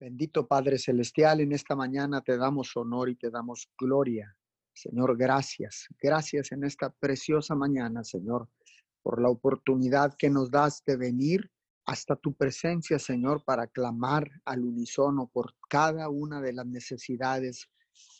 Bendito Padre Celestial, en esta mañana te damos honor y te damos gloria. Señor, gracias. Gracias en esta preciosa mañana, Señor, por la oportunidad que nos das de venir hasta tu presencia, Señor, para clamar al unísono por cada una de las necesidades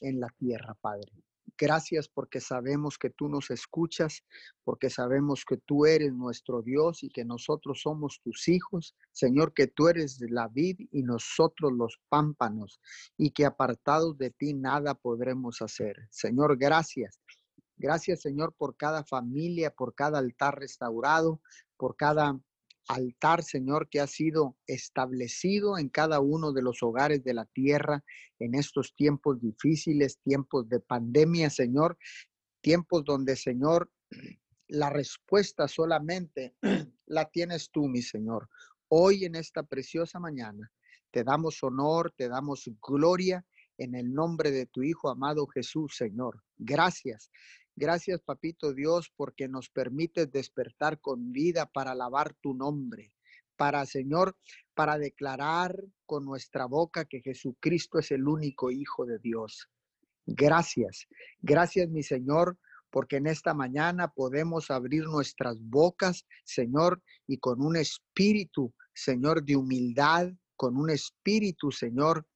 en la tierra, Padre. Gracias porque sabemos que tú nos escuchas, porque sabemos que tú eres nuestro Dios y que nosotros somos tus hijos. Señor, que tú eres la vid y nosotros los pámpanos y que apartados de ti nada podremos hacer. Señor, gracias. Gracias, Señor, por cada familia, por cada altar restaurado, por cada altar, Señor, que ha sido establecido en cada uno de los hogares de la tierra en estos tiempos difíciles, tiempos de pandemia, Señor, tiempos donde, Señor, la respuesta solamente la tienes tú, mi Señor. Hoy en esta preciosa mañana te damos honor, te damos gloria en el nombre de tu Hijo amado Jesús, Señor. Gracias. Gracias, Papito Dios, porque nos permites despertar con vida para alabar tu nombre, para, Señor, para declarar con nuestra boca que Jesucristo es el único Hijo de Dios. Gracias, gracias, mi Señor, porque en esta mañana podemos abrir nuestras bocas, Señor, y con un espíritu, Señor, de humildad, con un espíritu, Señor,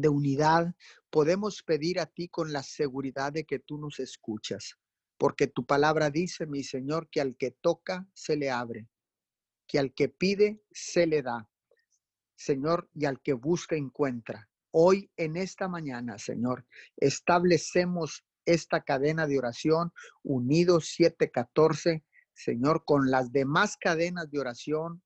de unidad, podemos pedir a ti con la seguridad de que tú nos escuchas, porque tu palabra dice, mi Señor, que al que toca se le abre, que al que pide se le da, Señor, y al que busca encuentra. Hoy en esta mañana, Señor, establecemos esta cadena de oración unidos 714, Señor, con las demás cadenas de oración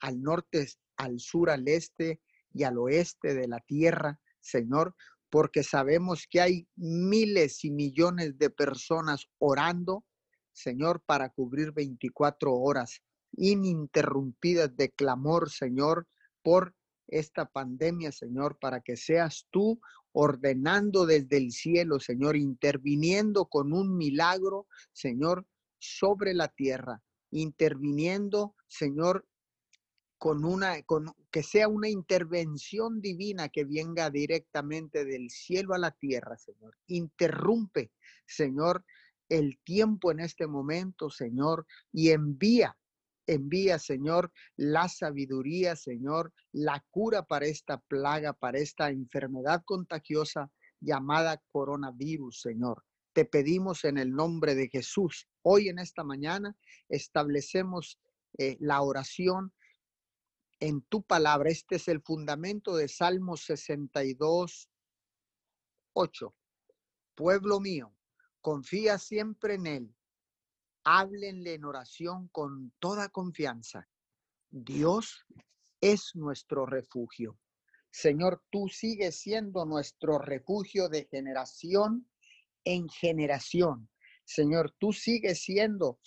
al norte, al sur, al este, y al oeste de la tierra, Señor, porque sabemos que hay miles y millones de personas orando, Señor, para cubrir 24 horas ininterrumpidas de clamor, Señor, por esta pandemia, Señor, para que seas tú ordenando desde el cielo, Señor, interviniendo con un milagro, Señor, sobre la tierra, interviniendo, Señor, con una, con, que sea una intervención divina que venga directamente del cielo a la tierra, Señor. Interrumpe, Señor, el tiempo en este momento, Señor, y envía, envía, Señor, la sabiduría, Señor, la cura para esta plaga, para esta enfermedad contagiosa llamada coronavirus, Señor. Te pedimos en el nombre de Jesús. Hoy en esta mañana establecemos eh, la oración en tu palabra. Este es el fundamento de Salmo 62, 8. Pueblo mío, confía siempre en Él. Háblenle en oración con toda confianza. Dios es nuestro refugio. Señor, tú sigues siendo nuestro refugio de generación en generación. Señor, tú sigues siendo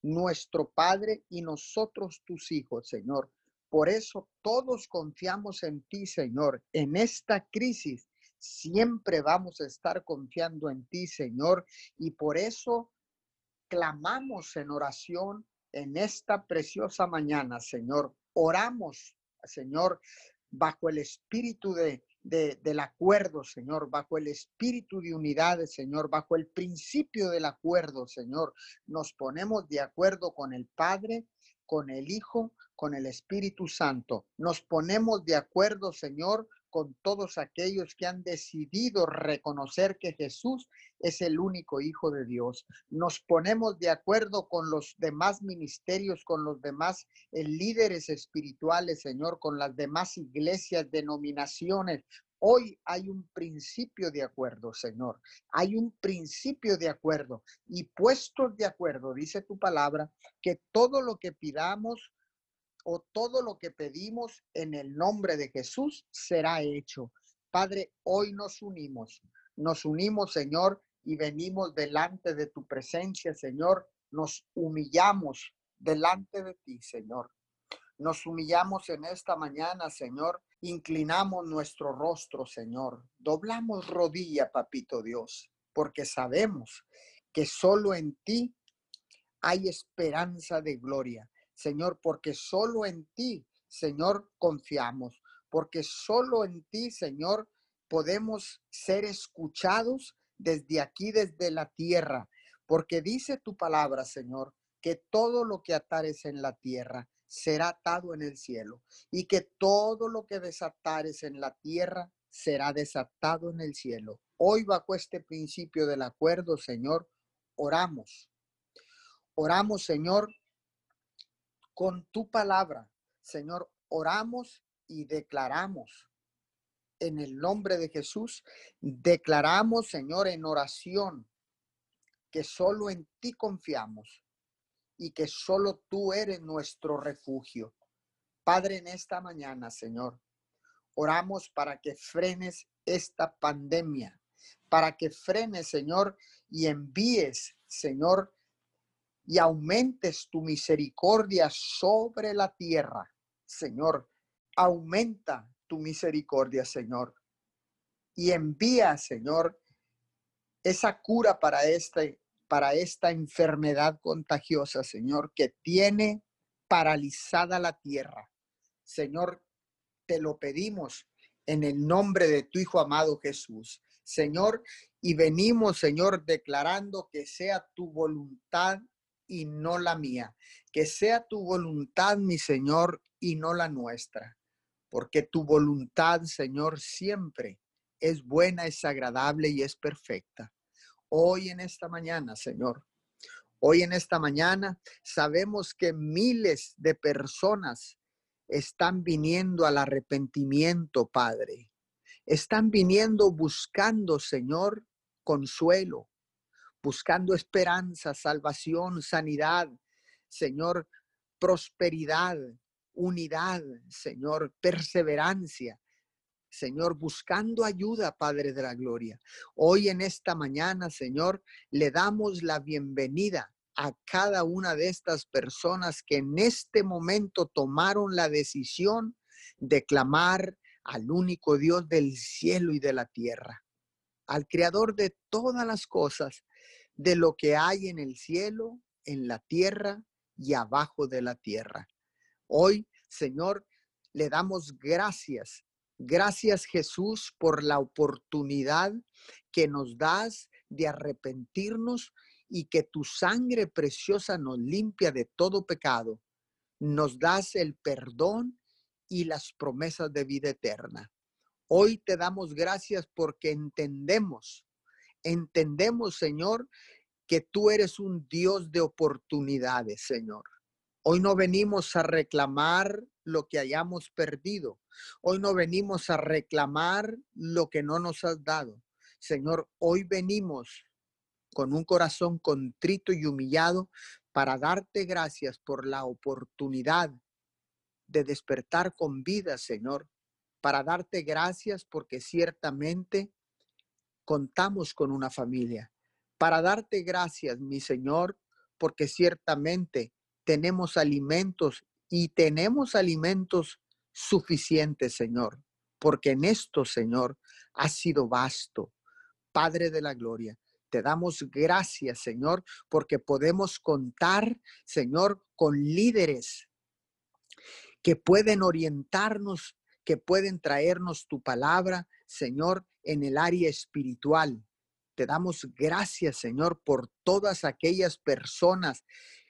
nuestro Padre y nosotros tus hijos, Señor. Por eso todos confiamos en ti, Señor. En esta crisis siempre vamos a estar confiando en ti, Señor. Y por eso clamamos en oración en esta preciosa mañana, Señor. Oramos, Señor, bajo el espíritu de, del acuerdo, Señor, bajo el espíritu de unidad, Señor, bajo el principio del acuerdo, Señor. Nos ponemos de acuerdo con el Padre, con el Hijo, con el Espíritu Santo. Nos ponemos de acuerdo, Señor, con todos aquellos que han decidido reconocer que Jesús es el único Hijo de Dios. Nos ponemos de acuerdo con los demás ministerios, con los demás eh, líderes espirituales, Señor, con las demás iglesias, denominaciones, Hoy hay un principio de acuerdo, Señor. Hay un principio de acuerdo y puestos de acuerdo, dice tu palabra, que todo lo que pidamos o todo lo que pedimos en el nombre de Jesús será hecho. Padre, hoy nos unimos, nos unimos, Señor, y venimos delante de tu presencia, Señor. Nos humillamos delante de ti, Señor. Nos humillamos en esta mañana, Señor. Inclinamos nuestro rostro, Señor. Doblamos rodilla, Papito Dios, porque sabemos que solo en ti hay esperanza de gloria. Señor, porque solo en ti, Señor, confiamos. porque solo en ti, Señor, podemos ser escuchados desde aquí, desde la tierra, porque dice tu palabra, Señor, que todo lo que atares en la tierra será atado en el cielo y que todo lo que desatares en la tierra será desatado en el cielo. Hoy bajo este principio del acuerdo, Señor, oramos. Oramos, Señor, con tu palabra. Señor, oramos y declaramos en el nombre de Jesús, declaramos, Señor, en oración que solo en ti confiamos y que solo tú eres nuestro refugio. Padre, en esta mañana, Señor, oramos para que frenes esta pandemia, para que frenes, Señor, y envíes, Señor, y aumentes tu misericordia sobre la tierra. Señor, aumenta tu misericordia, Señor. Y envía, Señor, esa cura para este para esta enfermedad contagiosa, Señor, que tiene paralizada la tierra. Señor, te lo pedimos en el nombre de tu Hijo amado Jesús. Señor, y venimos, Señor, declarando que sea tu voluntad y no la mía. Que sea tu voluntad, mi Señor, y no la nuestra. Porque tu voluntad, Señor, siempre es buena, es agradable y es perfecta hoy en esta mañana, Señor. Hoy en esta mañana sabemos que miles de personas están viniendo al arrepentimiento, Padre. Están viniendo buscando, Señor, consuelo, buscando esperanza, salvación, sanidad, Señor, prosperidad, unidad, Señor, perseverancia. Señor, buscando ayuda, Padre de la Gloria. Hoy en esta mañana, Señor, le damos la bienvenida a cada una de estas personas que en este momento tomaron la decisión de clamar al único Dios del cielo y de la tierra, al creador de todas las cosas, de lo que hay en el cielo, en la tierra y abajo de la tierra. Hoy, Señor, le damos gracias Gracias Jesús por la oportunidad que nos das de arrepentirnos y que tu sangre preciosa nos limpia de todo pecado. Nos das el perdón y las promesas de vida eterna. Hoy te damos gracias porque entendemos, entendemos Señor, que tú eres un Dios de oportunidades, Señor. Hoy no venimos a reclamar lo que hayamos perdido. Hoy no venimos a reclamar lo que no nos has dado. Señor, hoy venimos con un corazón contrito y humillado para darte gracias por la oportunidad de despertar con vida, Señor, para darte gracias porque ciertamente contamos con una familia, para darte gracias, mi Señor, porque ciertamente tenemos alimentos y tenemos alimentos suficientes, Señor, porque en esto, Señor, ha sido vasto. Padre de la gloria, te damos gracias, Señor, porque podemos contar, Señor, con líderes que pueden orientarnos, que pueden traernos tu palabra, Señor, en el área espiritual. Te damos gracias, Señor, por todas aquellas personas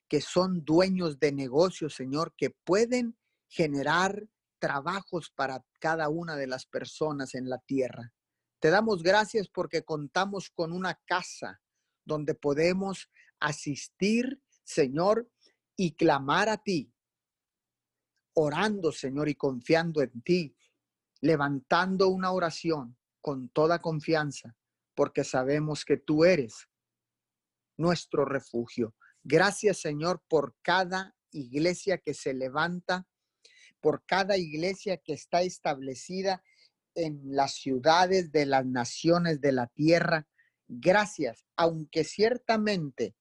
que son dueños de negocios, Señor, que pueden generar trabajos para cada una de las personas en la tierra. Te damos gracias porque contamos con una casa donde podemos asistir, Señor, y clamar a ti, orando, Señor, y confiando en ti, levantando una oración con toda confianza, porque sabemos que tú eres nuestro refugio. Gracias, Señor, por cada iglesia que se levanta, por cada iglesia que está establecida en las ciudades de las naciones de la tierra. Gracias, aunque ciertamente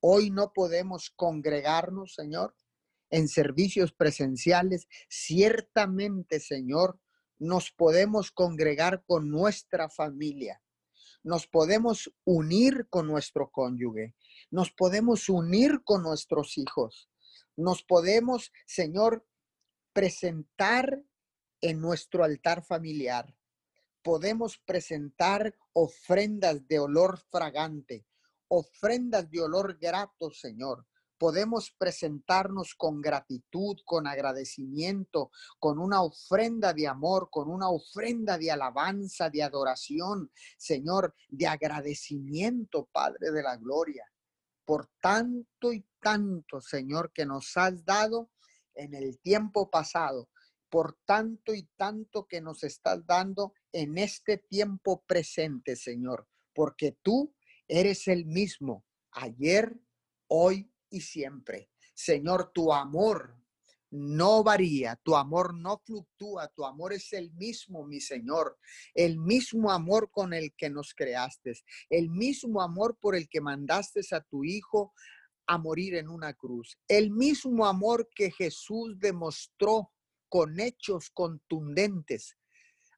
hoy no podemos congregarnos, Señor, en servicios presenciales, ciertamente, Señor, nos podemos congregar con nuestra familia nos podemos unir con nuestro cónyuge, nos podemos unir con nuestros hijos, nos podemos, Señor, presentar en nuestro altar familiar. Podemos presentar ofrendas de olor fragante, ofrendas de olor grato, Señor. Podemos presentarnos con gratitud, con agradecimiento, con una ofrenda de amor, con una ofrenda de alabanza, de adoración, Señor, de agradecimiento, Padre de la Gloria, por tanto y tanto, Señor, que nos has dado en el tiempo pasado, por tanto y tanto que nos estás dando en este tiempo presente, Señor, porque tú eres el mismo ayer, hoy y siempre. Señor, tu amor no varía, tu amor no fluctúa, tu amor es el mismo, mi Señor, el mismo amor con el que nos creaste, el mismo amor por el que mandaste a tu Hijo a morir en una cruz, el mismo amor que Jesús demostró con hechos contundentes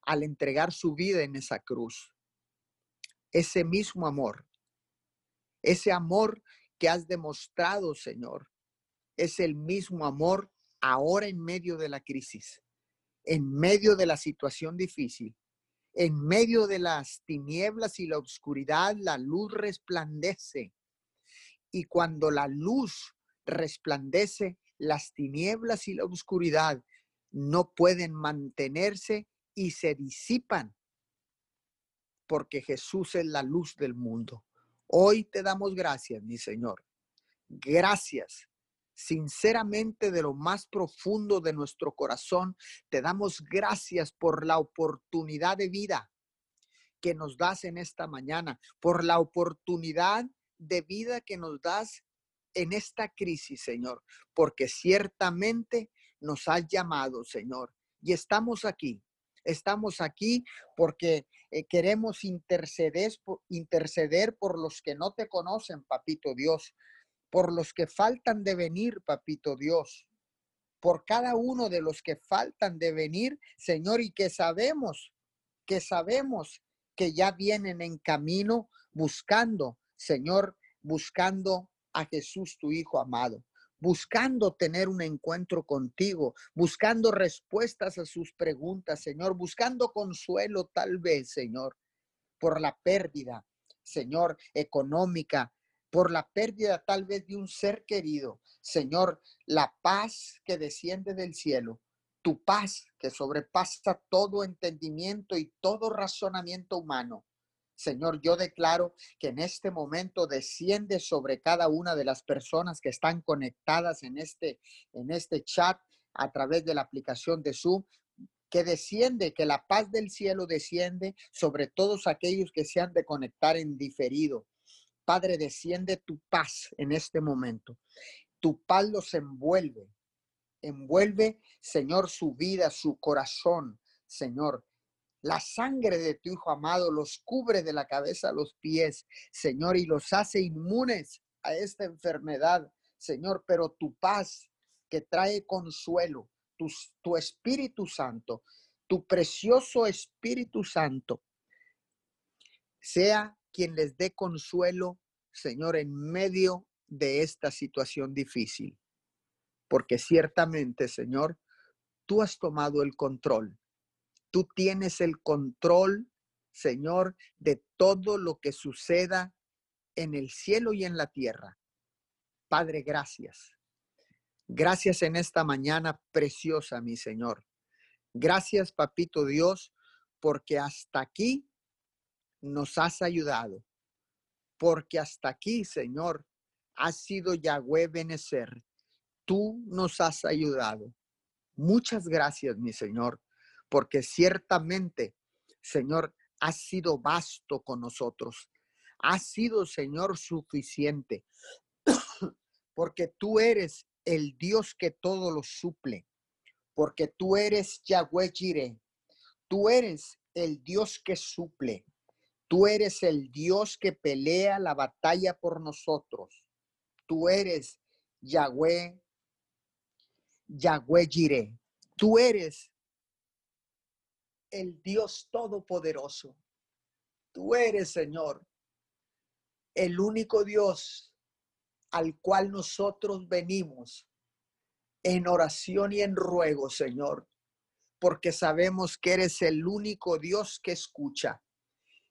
al entregar su vida en esa cruz. Ese mismo amor, ese amor que has demostrado, Señor, es el mismo amor ahora en medio de la crisis, en medio de la situación difícil, en medio de las tinieblas y la oscuridad, la luz resplandece. Y cuando la luz resplandece, las tinieblas y la oscuridad no pueden mantenerse y se disipan, porque Jesús es la luz del mundo. Hoy te damos gracias, mi Señor. Gracias. Sinceramente, de lo más profundo de nuestro corazón, te damos gracias por la oportunidad de vida que nos das en esta mañana, por la oportunidad de vida que nos das en esta crisis, Señor, porque ciertamente nos has llamado, Señor, y estamos aquí Estamos aquí porque eh, queremos interceder, interceder por los que no te conocen, papito Dios, por los que faltan de venir, papito Dios, por cada uno de los que faltan de venir, Señor, y que sabemos, que sabemos que ya vienen en camino buscando, Señor, buscando a Jesús, tu Hijo amado buscando tener un encuentro contigo, buscando respuestas a sus preguntas, Señor, buscando consuelo tal vez, Señor, por la pérdida, Señor, económica, por la pérdida tal vez de un ser querido. Señor, la paz que desciende del cielo, tu paz que sobrepasa todo entendimiento y todo razonamiento humano. Señor, yo declaro que en este momento desciende sobre cada una de las personas que están conectadas en este, en este chat a través de la aplicación de Zoom, que desciende, que la paz del cielo desciende sobre todos aquellos que se han de conectar en diferido. Padre, desciende tu paz en este momento. Tu paz los envuelve. Envuelve, Señor, su vida, su corazón, Señor. La sangre de tu Hijo amado los cubre de la cabeza a los pies, Señor, y los hace inmunes a esta enfermedad, Señor, pero tu paz que trae consuelo, tu, tu Espíritu Santo, tu precioso Espíritu Santo, sea quien les dé consuelo, Señor, en medio de esta situación difícil. Porque ciertamente, Señor, tú has tomado el control Tú tienes el control, Señor, de todo lo que suceda en el cielo y en la tierra. Padre, gracias. Gracias en esta mañana preciosa, mi Señor. Gracias, Papito Dios, porque hasta aquí nos has ayudado. Porque hasta aquí, Señor, has sido Yahweh Benecer. Tú nos has ayudado. Muchas gracias, mi Señor porque ciertamente, Señor, has sido vasto con nosotros. Has sido, Señor, suficiente, porque tú eres el Dios que todo lo suple, porque tú eres Yahweh Jireh, tú eres el Dios que suple, tú eres el Dios que pelea la batalla por nosotros, tú eres Yahweh, Yahweh Jireh, tú eres el Dios Todopoderoso. Tú eres, Señor, el único Dios al cual nosotros venimos en oración y en ruego, Señor, porque sabemos que eres el único Dios que escucha,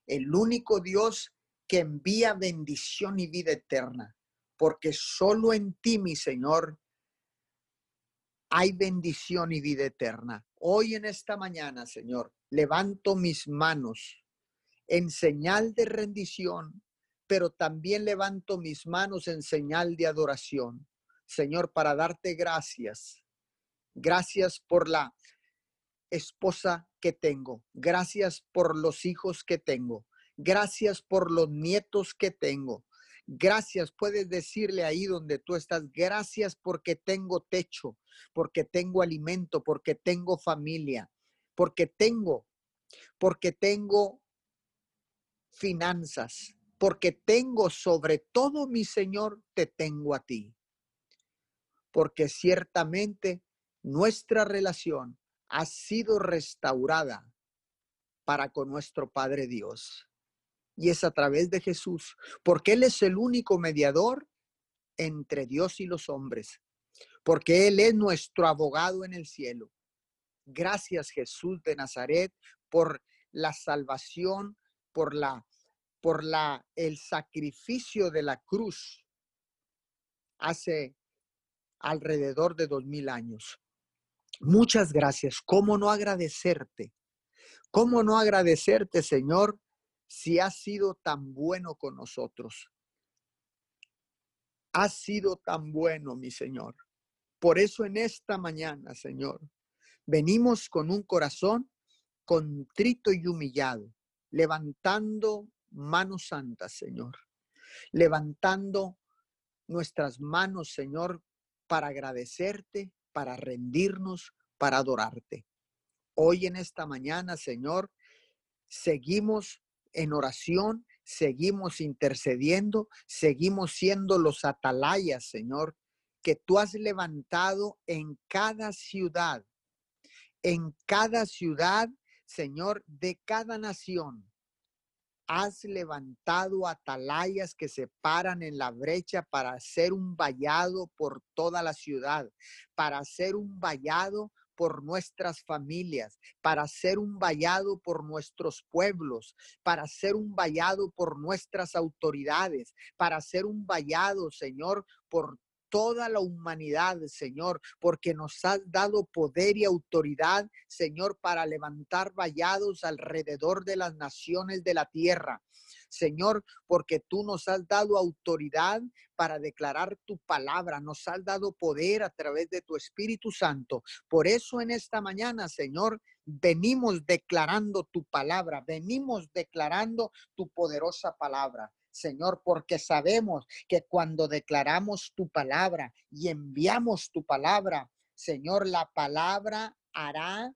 el único Dios que envía bendición y vida eterna, porque solo en ti, mi Señor, hay bendición y vida eterna. Hoy en esta mañana, Señor, levanto mis manos en señal de rendición, pero también levanto mis manos en señal de adoración, Señor, para darte gracias. Gracias por la esposa que tengo. Gracias por los hijos que tengo. Gracias por los nietos que tengo. Gracias, puedes decirle ahí donde tú estás, gracias porque tengo techo, porque tengo alimento, porque tengo familia, porque tengo, porque tengo finanzas, porque tengo sobre todo, mi Señor, te tengo a ti. Porque ciertamente nuestra relación ha sido restaurada para con nuestro Padre Dios. Y es a través de Jesús, porque Él es el único mediador entre Dios y los hombres, porque Él es nuestro abogado en el cielo. Gracias Jesús de Nazaret por la salvación, por la por la el sacrificio de la cruz hace alrededor de dos mil años. Muchas gracias. ¿Cómo no agradecerte? ¿Cómo no agradecerte, Señor, si has sido tan bueno con nosotros? Has sido tan bueno, mi Señor. Por eso en esta mañana, Señor, venimos con un corazón contrito y humillado, levantando manos santas, Señor, levantando nuestras manos, Señor, para agradecerte, para rendirnos, para adorarte. Hoy en esta mañana, Señor, seguimos en oración, seguimos intercediendo, seguimos siendo los atalayas, Señor, que tú has levantado en cada ciudad, en cada ciudad, Señor, de cada nación has levantado atalayas que se paran en la brecha para hacer un vallado por toda la ciudad, para hacer un vallado por nuestras familias, para hacer un vallado por nuestros pueblos, para hacer un vallado por nuestras autoridades, para hacer un vallado, Señor, por toda la humanidad, Señor, porque nos has dado poder y autoridad, Señor, para levantar vallados alrededor de las naciones de la tierra. Señor, porque tú nos has dado autoridad para declarar tu palabra, nos has dado poder a través de tu Espíritu Santo. Por eso en esta mañana, Señor, venimos declarando tu palabra, venimos declarando tu poderosa palabra. Señor, porque sabemos que cuando declaramos tu palabra y enviamos tu palabra, Señor, la palabra hará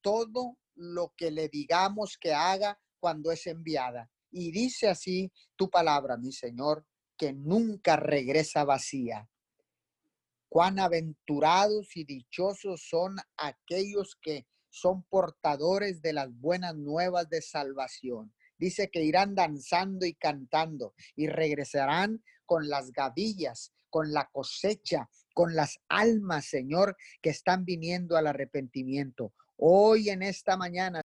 todo lo que le digamos que haga cuando es enviada. Y dice así tu palabra, mi Señor, que nunca regresa vacía. Cuán aventurados y dichosos son aquellos que son portadores de las buenas nuevas de salvación dice que irán danzando y cantando y regresarán con las gavillas, con la cosecha, con las almas, Señor, que están viniendo al arrepentimiento. Hoy en esta mañana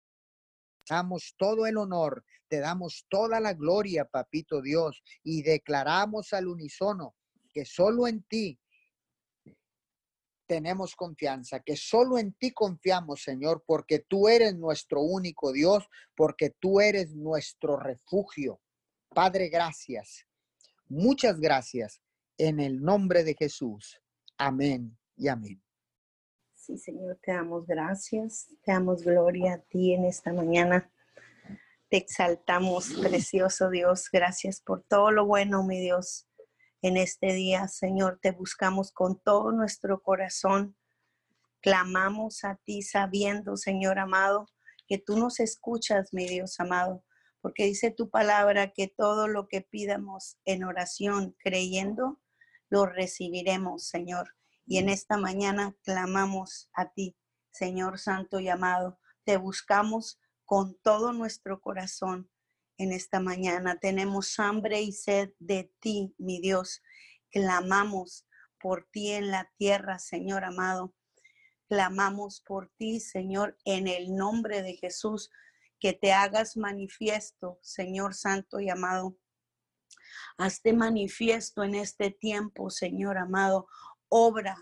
damos todo el honor, te damos toda la gloria, papito Dios, y declaramos al unísono que solo en ti tenemos confianza, que solo en ti confiamos, Señor, porque tú eres nuestro único Dios, porque tú eres nuestro refugio. Padre, gracias. Muchas gracias. En el nombre de Jesús. Amén y amén. Sí, Señor, te damos gracias, te damos gloria a ti en esta mañana. Te exaltamos, precioso Dios. Gracias por todo lo bueno, mi Dios en este día, Señor, te buscamos con todo nuestro corazón. Clamamos a ti sabiendo, Señor amado, que tú nos escuchas, mi Dios amado, porque dice tu palabra que todo lo que pidamos en oración, creyendo, lo recibiremos, Señor. Y en esta mañana clamamos a ti, Señor Santo y amado. Te buscamos con todo nuestro corazón en esta mañana. Tenemos hambre y sed de ti, mi Dios. Clamamos por ti en la tierra, Señor amado. Clamamos por ti, Señor, en el nombre de Jesús, que te hagas manifiesto, Señor Santo y amado. Hazte manifiesto en este tiempo, Señor amado. Obra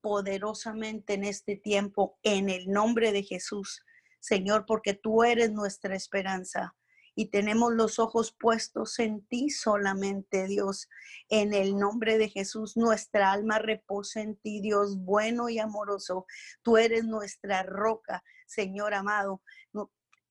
poderosamente en este tiempo, en el nombre de Jesús, Señor, porque tú eres nuestra esperanza y tenemos los ojos puestos en ti solamente, Dios. En el nombre de Jesús, nuestra alma reposa en ti, Dios bueno y amoroso. Tú eres nuestra roca, Señor amado.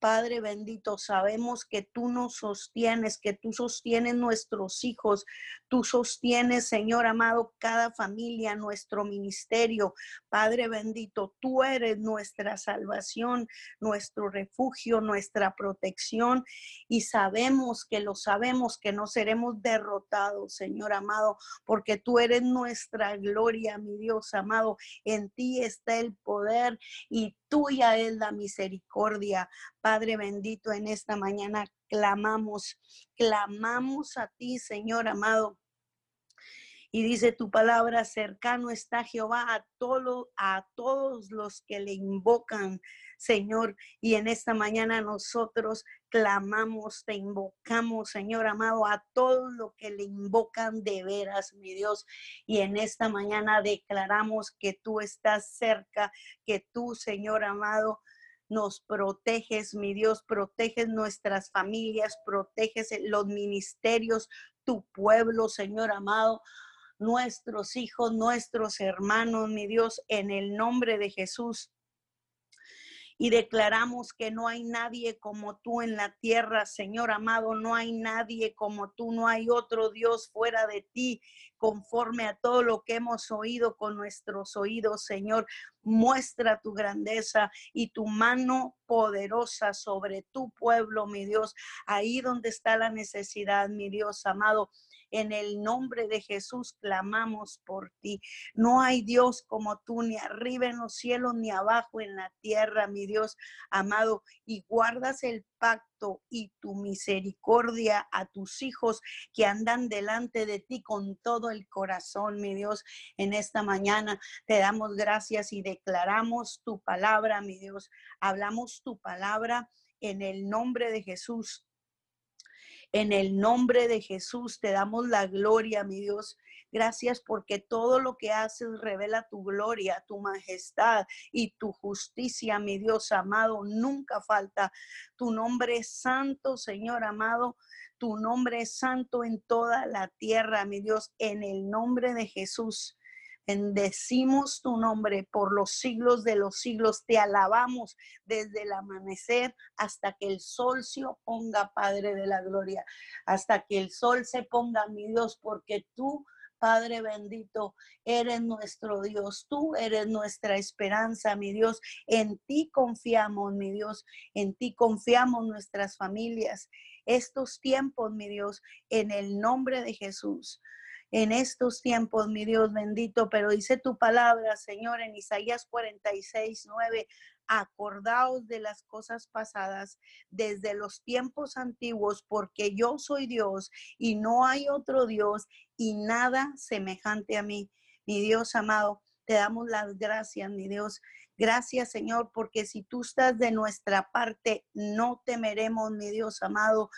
Padre bendito, sabemos que tú nos sostienes, que tú sostienes nuestros hijos, tú sostienes, Señor amado, cada familia, nuestro ministerio. Padre bendito, tú eres nuestra salvación, nuestro refugio, nuestra protección y sabemos que lo sabemos que no seremos derrotados, Señor amado, porque tú eres nuestra gloria, mi Dios amado. En ti está el poder y tuya es la misericordia. Padre bendito, en esta mañana clamamos, clamamos a ti, Señor amado. Y dice tu palabra, cercano está Jehová a, todo, a todos los que le invocan, Señor. Y en esta mañana nosotros clamamos, te invocamos, Señor amado, a todos los que le invocan de veras, mi Dios. Y en esta mañana declaramos que tú estás cerca, que tú, Señor amado, nos proteges, mi Dios, proteges nuestras familias, proteges los ministerios, tu pueblo, Señor amado nuestros hijos, nuestros hermanos, mi Dios, en el nombre de Jesús. Y declaramos que no hay nadie como tú en la tierra, Señor amado, no hay nadie como tú, no hay otro Dios fuera de ti, conforme a todo lo que hemos oído con nuestros oídos, Señor. Muestra tu grandeza y tu mano poderosa sobre tu pueblo, mi Dios, ahí donde está la necesidad, mi Dios amado en el nombre de Jesús clamamos por ti. No hay Dios como tú, ni arriba en los cielos, ni abajo en la tierra, mi Dios amado. Y guardas el pacto y tu misericordia a tus hijos que andan delante de ti con todo el corazón, mi Dios. En esta mañana te damos gracias y declaramos tu palabra, mi Dios. Hablamos tu palabra en el nombre de Jesús. En el nombre de Jesús te damos la gloria, mi Dios. Gracias porque todo lo que haces revela tu gloria, tu majestad y tu justicia, mi Dios amado. Nunca falta. Tu nombre santo, Señor amado. Tu nombre santo en toda la tierra, mi Dios. En el nombre de Jesús. Bendecimos tu nombre por los siglos de los siglos. Te alabamos desde el amanecer hasta que el sol se oponga, Padre de la Gloria. Hasta que el sol se ponga, mi Dios, porque tú Padre bendito, eres nuestro Dios, tú eres nuestra esperanza, mi Dios. En ti confiamos, mi Dios, en ti confiamos nuestras familias. Estos tiempos, mi Dios, en el nombre de Jesús en estos tiempos, mi Dios bendito, pero dice tu palabra, Señor, en Isaías 46, 9, acordaos de las cosas pasadas desde los tiempos antiguos, porque yo soy Dios y no hay otro Dios y nada semejante a mí. Mi Dios amado, te damos las gracias, mi Dios. Gracias, Señor, porque si tú estás de nuestra parte, no temeremos, mi Dios amado.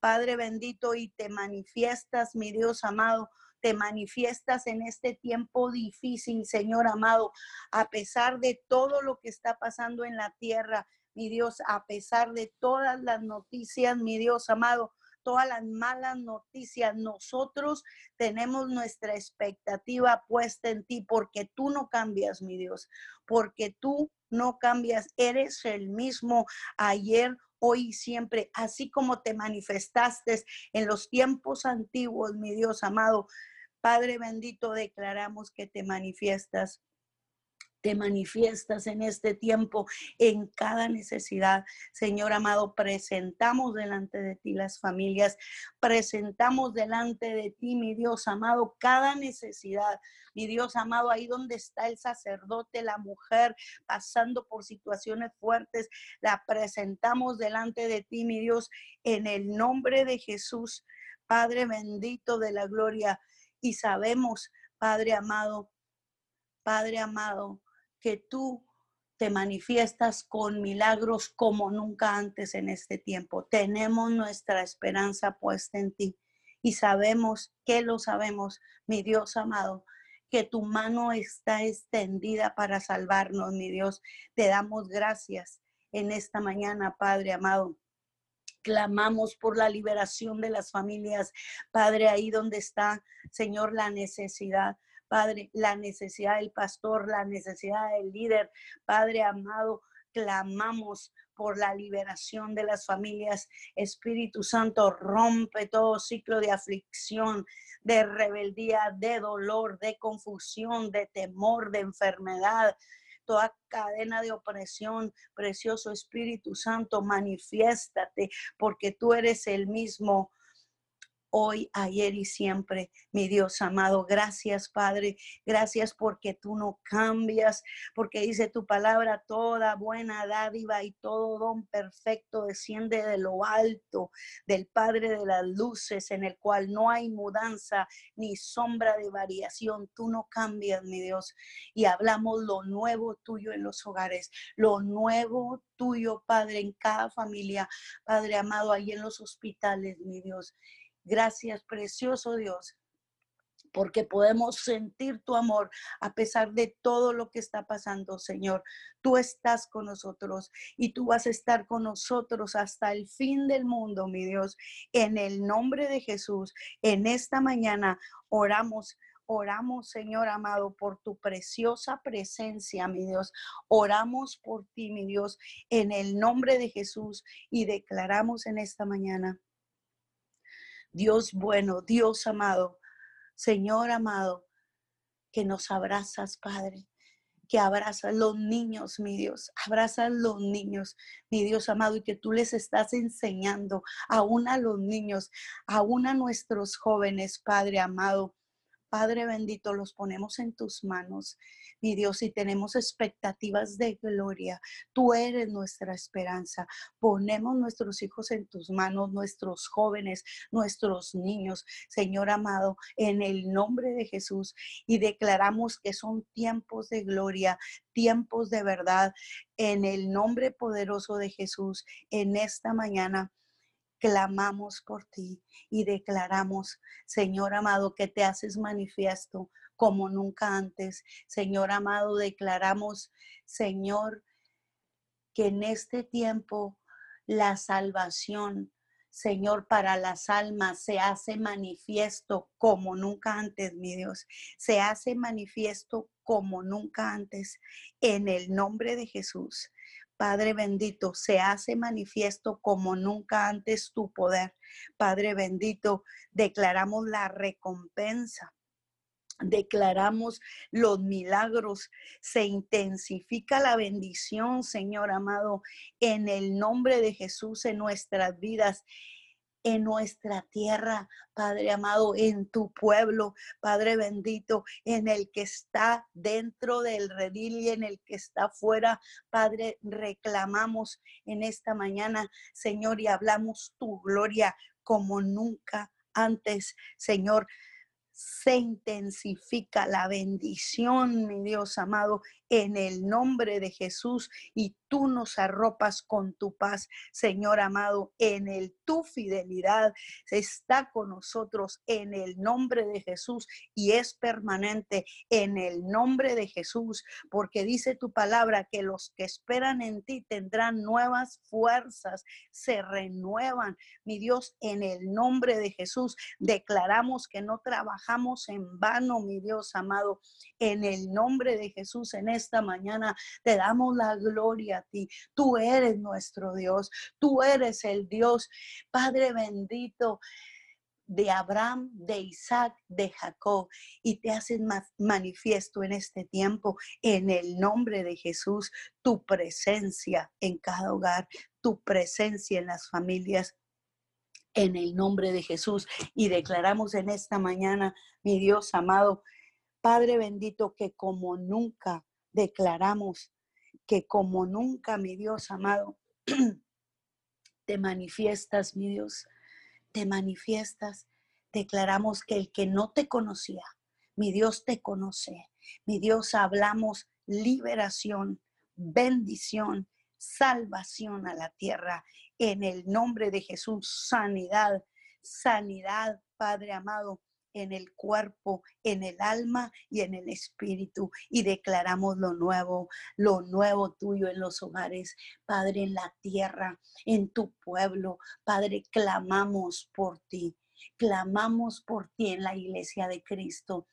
Padre bendito, y te manifiestas, mi Dios amado, te manifiestas en este tiempo difícil, Señor amado, a pesar de todo lo que está pasando en la tierra, mi Dios, a pesar de todas las noticias, mi Dios amado, todas las malas noticias, nosotros tenemos nuestra expectativa puesta en ti porque tú no cambias, mi Dios, porque tú no cambias, eres el mismo ayer, hoy y siempre, así como te manifestaste en los tiempos antiguos, mi Dios amado. Padre bendito, declaramos que te manifiestas te manifiestas en este tiempo, en cada necesidad. Señor amado, presentamos delante de ti las familias, presentamos delante de ti, mi Dios amado, cada necesidad. Mi Dios amado, ahí donde está el sacerdote, la mujer pasando por situaciones fuertes, la presentamos delante de ti, mi Dios, en el nombre de Jesús. Padre bendito de la gloria, y sabemos, Padre amado, Padre amado, que tú te manifiestas con milagros como nunca antes en este tiempo. Tenemos nuestra esperanza puesta en ti y sabemos que lo sabemos, mi Dios amado, que tu mano está extendida para salvarnos, mi Dios. Te damos gracias en esta mañana, Padre amado. Clamamos por la liberación de las familias, Padre, ahí donde está, Señor, la necesidad. Padre, la necesidad del pastor, la necesidad del líder. Padre amado, clamamos por la liberación de las familias. Espíritu Santo, rompe todo ciclo de aflicción, de rebeldía, de dolor, de confusión, de temor, de enfermedad toda cadena de opresión. Precioso Espíritu Santo, manifiéstate porque tú eres el mismo hoy, ayer y siempre, mi Dios amado. Gracias, Padre. Gracias porque tú no cambias, porque dice tu palabra, toda buena dádiva y todo don perfecto desciende de lo alto, del Padre de las luces, en el cual no hay mudanza ni sombra de variación. Tú no cambias, mi Dios. Y hablamos lo nuevo tuyo en los hogares, lo nuevo tuyo, Padre, en cada familia, Padre amado, ahí en los hospitales, mi Dios. Gracias, precioso Dios, porque podemos sentir tu amor a pesar de todo lo que está pasando, Señor. Tú estás con nosotros y tú vas a estar con nosotros hasta el fin del mundo, mi Dios. En el nombre de Jesús, en esta mañana oramos. Oramos, Señor amado, por tu preciosa presencia, mi Dios. Oramos por ti, mi Dios, en el nombre de Jesús y declaramos en esta mañana Dios bueno, Dios amado, Señor amado, que nos abrazas, Padre, que abrazas los niños, mi Dios, abrazas los niños, mi Dios amado, y que tú les estás enseñando aún a los niños, aún a nuestros jóvenes, Padre amado, Padre bendito, los ponemos en tus manos, mi Dios, y tenemos expectativas de gloria. Tú eres nuestra esperanza. Ponemos nuestros hijos en tus manos, nuestros jóvenes, nuestros niños, Señor amado, en el nombre de Jesús. Y declaramos que son tiempos de gloria, tiempos de verdad, en el nombre poderoso de Jesús, en esta mañana clamamos por ti y declaramos, Señor amado, que te haces manifiesto como nunca antes. Señor amado, declaramos, Señor, que en este tiempo la salvación, Señor, para las almas se hace manifiesto como nunca antes, mi Dios. Se hace manifiesto como nunca antes en el nombre de Jesús. Padre bendito, se hace manifiesto como nunca antes tu poder. Padre bendito, declaramos la recompensa. Declaramos los milagros, se intensifica la bendición, Señor amado, en el nombre de Jesús en nuestras vidas en nuestra tierra, Padre amado, en tu pueblo, Padre bendito, en el que está dentro del redil y en el que está fuera, Padre, reclamamos en esta mañana, Señor, y hablamos tu gloria como nunca antes, Señor. Se intensifica la bendición, mi Dios amado, en el nombre de Jesús y tú nos arropas con tu paz, Señor amado, en el tu fidelidad está con nosotros en el nombre de Jesús y es permanente en el nombre de Jesús, porque dice tu palabra que los que esperan en ti tendrán nuevas fuerzas, se renuevan. Mi Dios, en el nombre de Jesús declaramos que no trabajamos en vano, mi Dios amado, en el nombre de Jesús en esta mañana te damos la gloria a ti. Tú eres nuestro Dios. Tú eres el Dios, Padre bendito de Abraham, de Isaac, de Jacob, y te haces manifiesto en este tiempo, en el nombre de Jesús, tu presencia en cada hogar, tu presencia en las familias, en el nombre de Jesús. Y declaramos en esta mañana, mi Dios amado, Padre bendito, que como nunca declaramos que como nunca, mi Dios amado, te manifiestas, mi Dios, te manifiestas. Declaramos que el que no te conocía, mi Dios te conoce. Mi Dios, hablamos liberación, bendición, salvación a la tierra. En el nombre de Jesús, sanidad, sanidad, Padre amado, en el cuerpo, en el alma y en el espíritu. Y declaramos lo nuevo, lo nuevo tuyo en los hogares, Padre, en la tierra, en tu pueblo. Padre, clamamos por ti, clamamos por ti en la iglesia de Cristo.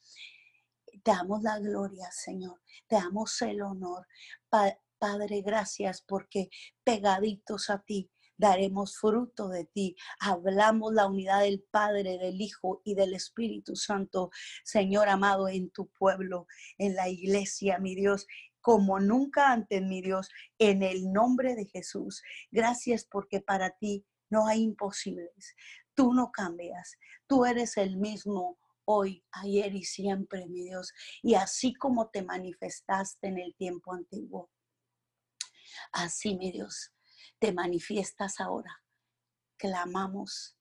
Te damos la gloria, Señor. Te damos el honor. Padre, gracias porque pegaditos a ti daremos fruto de ti. Hablamos la unidad del Padre, del Hijo y del Espíritu Santo, Señor amado, en tu pueblo, en la iglesia, mi Dios, como nunca antes, mi Dios, en el nombre de Jesús. Gracias porque para ti no hay imposibles. Tú no cambias. Tú eres el mismo hoy, ayer y siempre, mi Dios. Y así como te manifestaste en el tiempo antiguo. Así, mi Dios, te manifiestas ahora. Clamamos,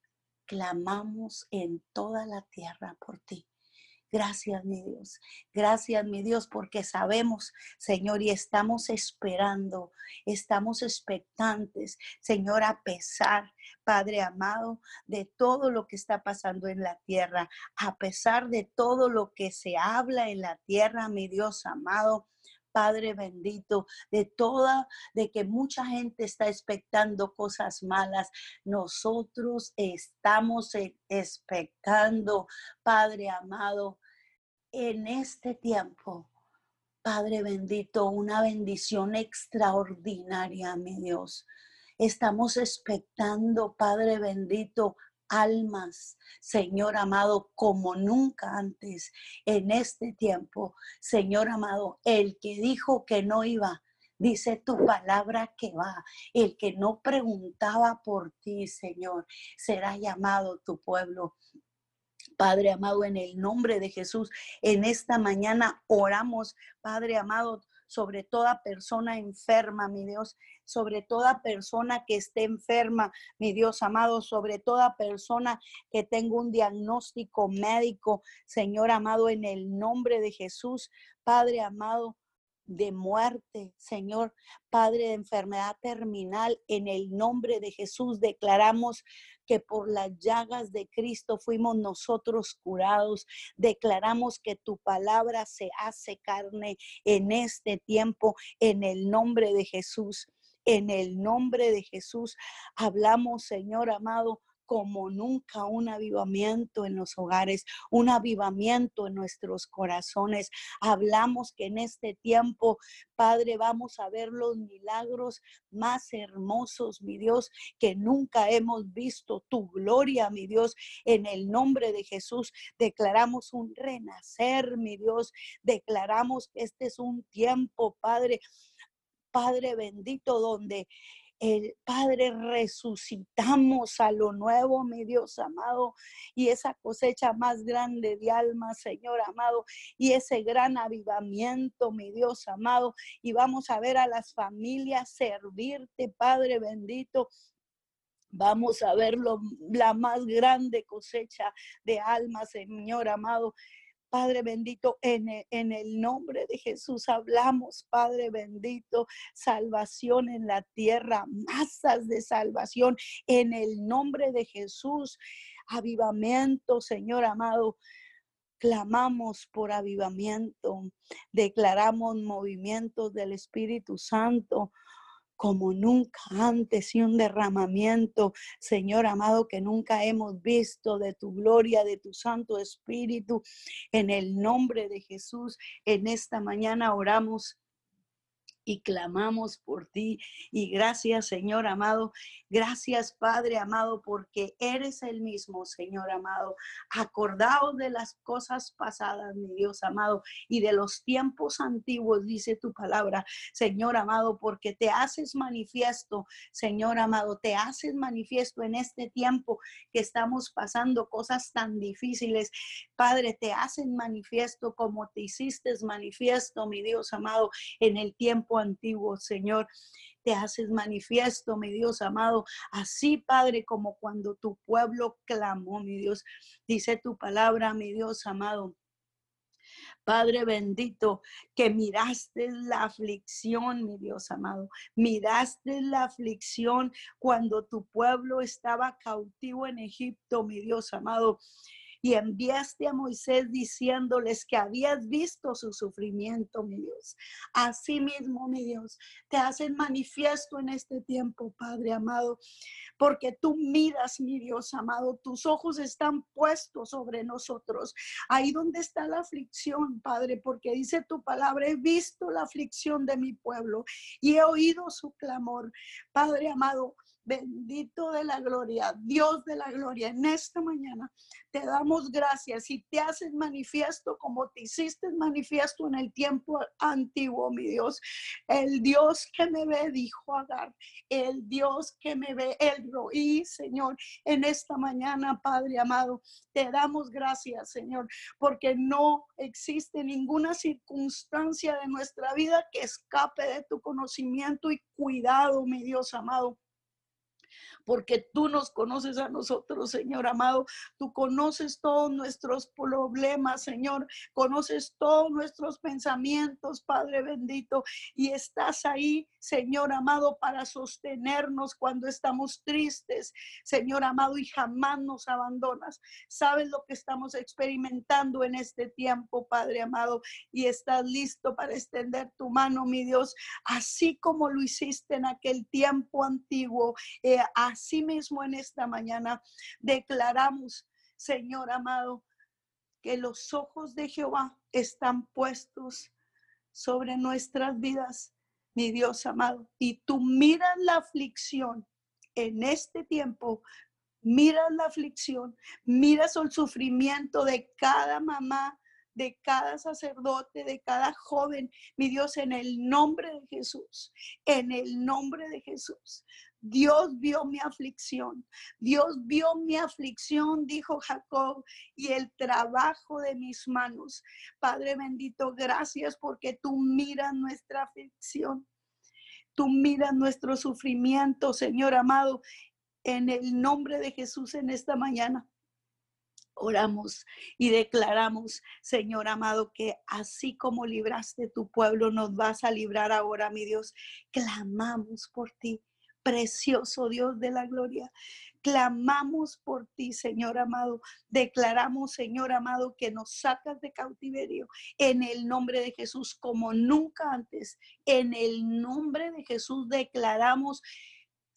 clamamos en toda la tierra por ti. Gracias, mi Dios. Gracias, mi Dios, porque sabemos, Señor, y estamos esperando, estamos expectantes, Señor, a pesar, Padre amado, de todo lo que está pasando en la tierra, a pesar de todo lo que se habla en la tierra, mi Dios amado. Padre bendito, de toda, de que mucha gente está expectando cosas malas. Nosotros estamos expectando, Padre amado, en este tiempo. Padre bendito, una bendición extraordinaria, mi Dios. Estamos expectando, Padre bendito, almas, Señor amado, como nunca antes en este tiempo. Señor amado, el que dijo que no iba, dice tu palabra que va. El que no preguntaba por ti, Señor, será llamado tu pueblo. Padre amado, en el nombre de Jesús, en esta mañana oramos, Padre amado, sobre toda persona enferma, mi Dios, sobre toda persona que esté enferma, mi Dios amado, sobre toda persona que tenga un diagnóstico médico, Señor amado, en el nombre de Jesús, Padre amado de muerte, Señor, Padre de enfermedad terminal, en el nombre de Jesús declaramos que por las llagas de Cristo fuimos nosotros curados. Declaramos que tu palabra se hace carne en este tiempo, en el nombre de Jesús. En el nombre de Jesús hablamos, Señor amado, como nunca un avivamiento en los hogares, un avivamiento en nuestros corazones. Hablamos que en este tiempo, Padre, vamos a ver los milagros más hermosos, mi Dios, que nunca hemos visto. Tu gloria, mi Dios, en el nombre de Jesús, declaramos un renacer, mi Dios. Declaramos que este es un tiempo, Padre, Padre bendito, donde el Padre, resucitamos a lo nuevo, mi Dios amado, y esa cosecha más grande de almas, Señor amado, y ese gran avivamiento, mi Dios amado, y vamos a ver a las familias servirte, Padre bendito, Vamos a ver la más grande cosecha de almas, Señor amado. Padre bendito, en el, en el, nombre de Jesús hablamos, Padre bendito, salvación en la tierra, masas de salvación en el nombre de Jesús, avivamiento, Señor amado. Clamamos por avivamiento, declaramos movimientos del Espíritu Santo, como nunca antes y un derramamiento, Señor amado, que nunca hemos visto de tu gloria, de tu Santo Espíritu. En el nombre de Jesús, en esta mañana oramos y clamamos por ti. Y gracias, Señor amado. Gracias, Padre amado, porque eres el mismo, Señor amado. Acordaos de las cosas pasadas, mi Dios amado, y de los tiempos antiguos, dice tu palabra, Señor amado, porque te haces manifiesto, Señor amado, te haces manifiesto en este tiempo que estamos pasando cosas tan difíciles. Padre, te haces manifiesto como te hiciste manifiesto, mi Dios amado, en el tiempo antiguo, Señor. Te haces manifiesto, mi Dios amado, así, Padre, como cuando tu pueblo clamó, mi Dios. Dice tu palabra, mi Dios amado Padre bendito, que miraste la aflicción, mi Dios amado. Miraste la aflicción cuando tu pueblo estaba cautivo en Egipto, mi Dios amado y enviaste a Moisés diciéndoles que habías visto su sufrimiento, mi Dios. Asimismo, mi Dios, te hacen manifiesto en este tiempo, Padre amado, porque tú miras, mi Dios amado, tus ojos están puestos sobre nosotros. Ahí donde está la aflicción, Padre, porque dice tu palabra, he visto la aflicción de mi pueblo y he oído su clamor. Padre amado, Bendito de la gloria, Dios de la gloria, en esta mañana te damos gracias y te haces manifiesto como te hiciste manifiesto en el tiempo antiguo, mi Dios. El Dios que me ve, dijo Agar, el Dios que me ve, el roí, Señor, en esta mañana, Padre amado, te damos gracias, Señor, porque no existe ninguna circunstancia de nuestra vida que escape de tu conocimiento y cuidado, mi Dios amado porque tú nos conoces a nosotros, Señor amado. Tú conoces todos nuestros problemas, Señor. Conoces todos nuestros pensamientos, Padre bendito. Y estás ahí, Señor amado, para sostenernos cuando estamos tristes, Señor amado, y jamás nos abandonas. Sabes lo que estamos experimentando en este tiempo, Padre amado, y estás listo para extender tu mano, mi Dios, así como lo hiciste en aquel tiempo antiguo. Eh, mismo en esta mañana declaramos, Señor amado, que los ojos de Jehová están puestos sobre nuestras vidas, mi Dios amado. Y tú miras la aflicción en este tiempo, miras la aflicción, miras el sufrimiento de cada mamá, de cada sacerdote, de cada joven, mi Dios, en el nombre de Jesús, en el nombre de Jesús. Dios vio mi aflicción. Dios vio mi aflicción, dijo Jacob, y el trabajo de mis manos. Padre bendito, gracias porque tú miras nuestra aflicción. Tú miras nuestro sufrimiento, Señor amado, en el nombre de Jesús en esta mañana. Oramos y declaramos, Señor amado, que así como libraste tu pueblo, nos vas a librar ahora, mi Dios. Clamamos por ti precioso Dios de la gloria. Clamamos por ti, Señor amado. Declaramos, Señor amado, que nos sacas de cautiverio en el nombre de Jesús como nunca antes. En el nombre de Jesús declaramos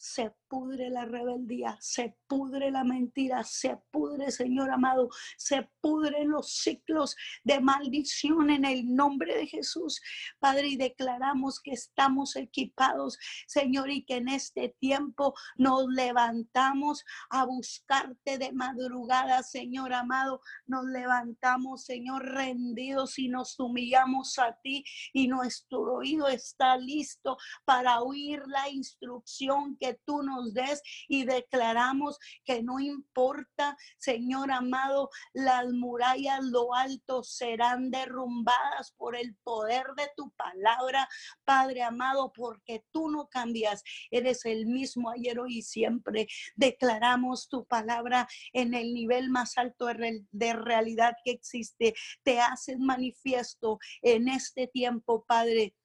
se pudre la rebeldía, se pudre la mentira, se pudre, Señor amado, se pudren los ciclos de maldición en el nombre de Jesús. Padre, y declaramos que estamos equipados, Señor, y que en este tiempo nos levantamos a buscarte de madrugada, Señor amado. Nos levantamos, Señor, rendidos y nos humillamos a ti y nuestro oído está listo para oír la instrucción que tú nos des y declaramos que no importa, Señor amado, las murallas, lo alto serán derrumbadas por el poder de tu palabra, Padre amado, porque tú no cambias, eres el mismo ayer, hoy y siempre. Declaramos tu palabra en el nivel más alto de realidad que existe. Te haces manifiesto en este tiempo, Padre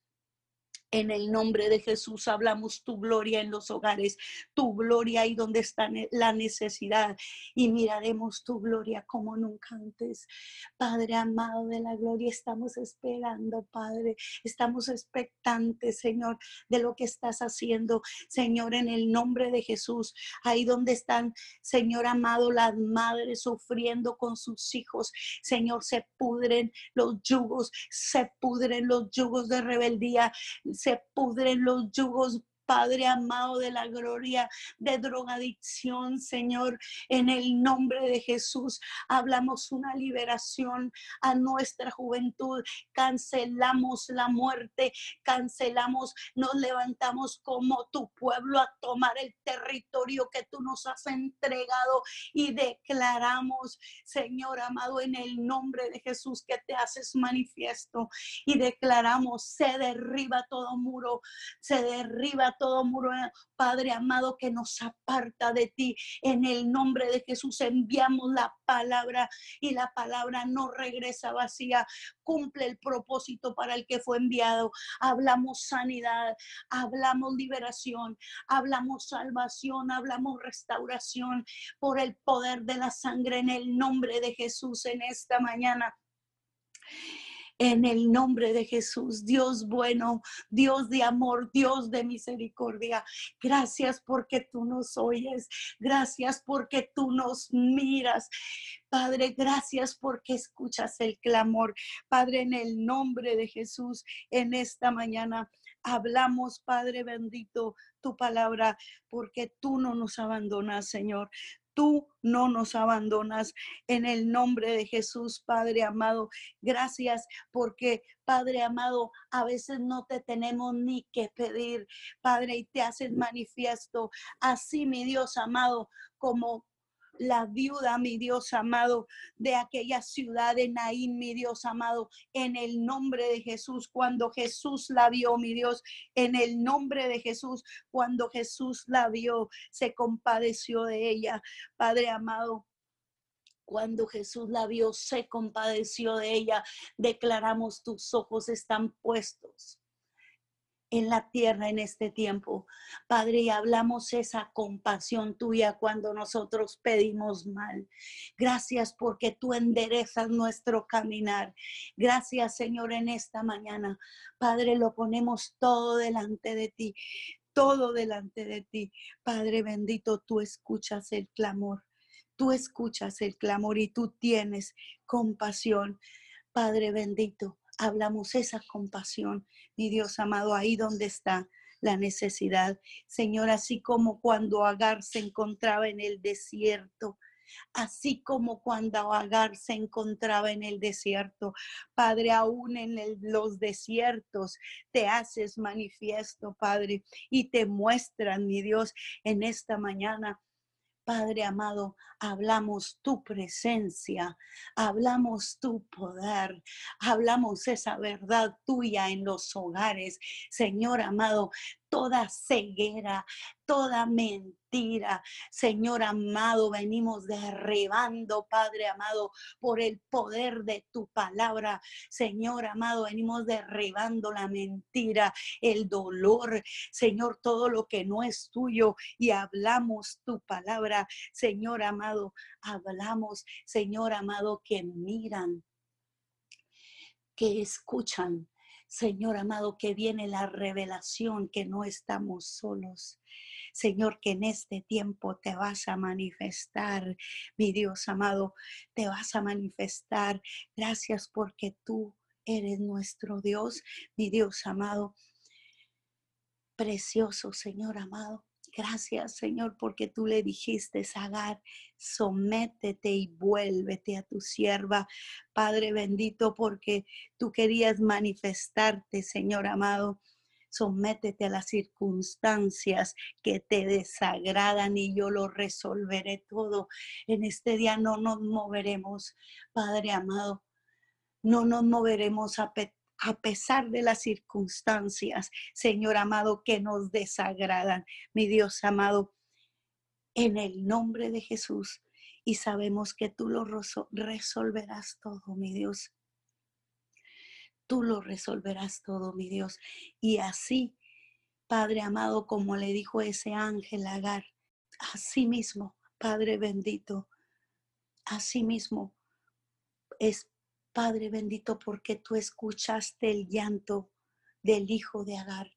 en el nombre de Jesús hablamos tu gloria en los hogares, tu gloria ahí donde está la necesidad y miraremos tu gloria como nunca antes. Padre amado de la gloria, estamos esperando, Padre, estamos expectantes, Señor, de lo que estás haciendo, Señor, en el nombre de Jesús, ahí donde están, Señor amado, las madres sufriendo con sus hijos, Señor, se pudren los yugos, se pudren los yugos de rebeldía se pudren los yugos Padre amado de la gloria, de drogadicción, Señor, en el nombre de Jesús. Hablamos una liberación a nuestra juventud. Cancelamos la muerte, cancelamos, nos levantamos como tu pueblo a tomar el territorio que tú nos has entregado y declaramos, Señor amado, en el nombre de Jesús que te haces manifiesto y declaramos, se derriba todo muro, se derriba todo muro, Padre amado, que nos aparta de ti. En el nombre de Jesús enviamos la palabra y la palabra no regresa vacía. Cumple el propósito para el que fue enviado. Hablamos sanidad, hablamos liberación, hablamos salvación, hablamos restauración por el poder de la sangre en el nombre de Jesús en esta mañana. En el nombre de Jesús, Dios bueno, Dios de amor, Dios de misericordia. Gracias porque tú nos oyes. Gracias porque tú nos miras. Padre, gracias porque escuchas el clamor. Padre, en el nombre de Jesús, en esta mañana hablamos, Padre bendito, tu palabra, porque tú no nos abandonas, Señor tú no nos abandonas. En el nombre de Jesús, Padre amado, gracias porque, Padre amado, a veces no te tenemos ni que pedir, Padre, y te haces manifiesto. Así, mi Dios amado, como la viuda, mi Dios amado, de aquella ciudad de Naín, mi Dios amado, en el nombre de Jesús, cuando Jesús la vio, mi Dios, en el nombre de Jesús, cuando Jesús la vio, se compadeció de ella, Padre amado. Cuando Jesús la vio, se compadeció de ella. Declaramos, tus ojos están puestos en la tierra en este tiempo. Padre, y hablamos esa compasión tuya cuando nosotros pedimos mal. Gracias porque tú enderezas nuestro caminar. Gracias, Señor, en esta mañana. Padre, lo ponemos todo delante de ti, todo delante de ti. Padre bendito, tú escuchas el clamor. Tú escuchas el clamor y tú tienes compasión. Padre bendito, hablamos esa compasión, mi Dios amado, ahí donde está la necesidad. Señor, así como cuando Agar se encontraba en el desierto, así como cuando Agar se encontraba en el desierto. Padre, aún en los desiertos te haces manifiesto, Padre, y te muestran, mi Dios, en esta mañana Padre amado, hablamos tu presencia, hablamos tu poder, hablamos esa verdad tuya en los hogares. Señor amado, toda ceguera, toda mentira. Señor amado, venimos derribando, Padre amado, por el poder de tu palabra. Señor amado, venimos derribando la mentira, el dolor, Señor, todo lo que no es tuyo y hablamos tu palabra. Señor amado, hablamos, Señor amado, que miran, que escuchan, Señor amado, que viene la revelación que no estamos solos. Señor, que en este tiempo te vas a manifestar, mi Dios amado, te vas a manifestar. Gracias porque tú eres nuestro Dios, mi Dios amado. Precioso Señor amado. Gracias, Señor, porque tú le dijiste, Sagar, sométete y vuélvete a tu sierva. Padre bendito, porque tú querías manifestarte, Señor amado. Sométete a las circunstancias que te desagradan y yo lo resolveré todo. En este día no nos moveremos, Padre amado. No nos moveremos a, a pesar de las circunstancias, Señor amado, que nos desagradan. Mi Dios amado, en el nombre de Jesús. Y sabemos que tú lo resolverás todo, mi Dios. Tú lo resolverás todo, mi Dios. Y así, Padre amado, como le dijo ese ángel Agar, así mismo, Padre bendito, así mismo es Padre bendito, porque tú escuchaste el llanto del hijo de Agar.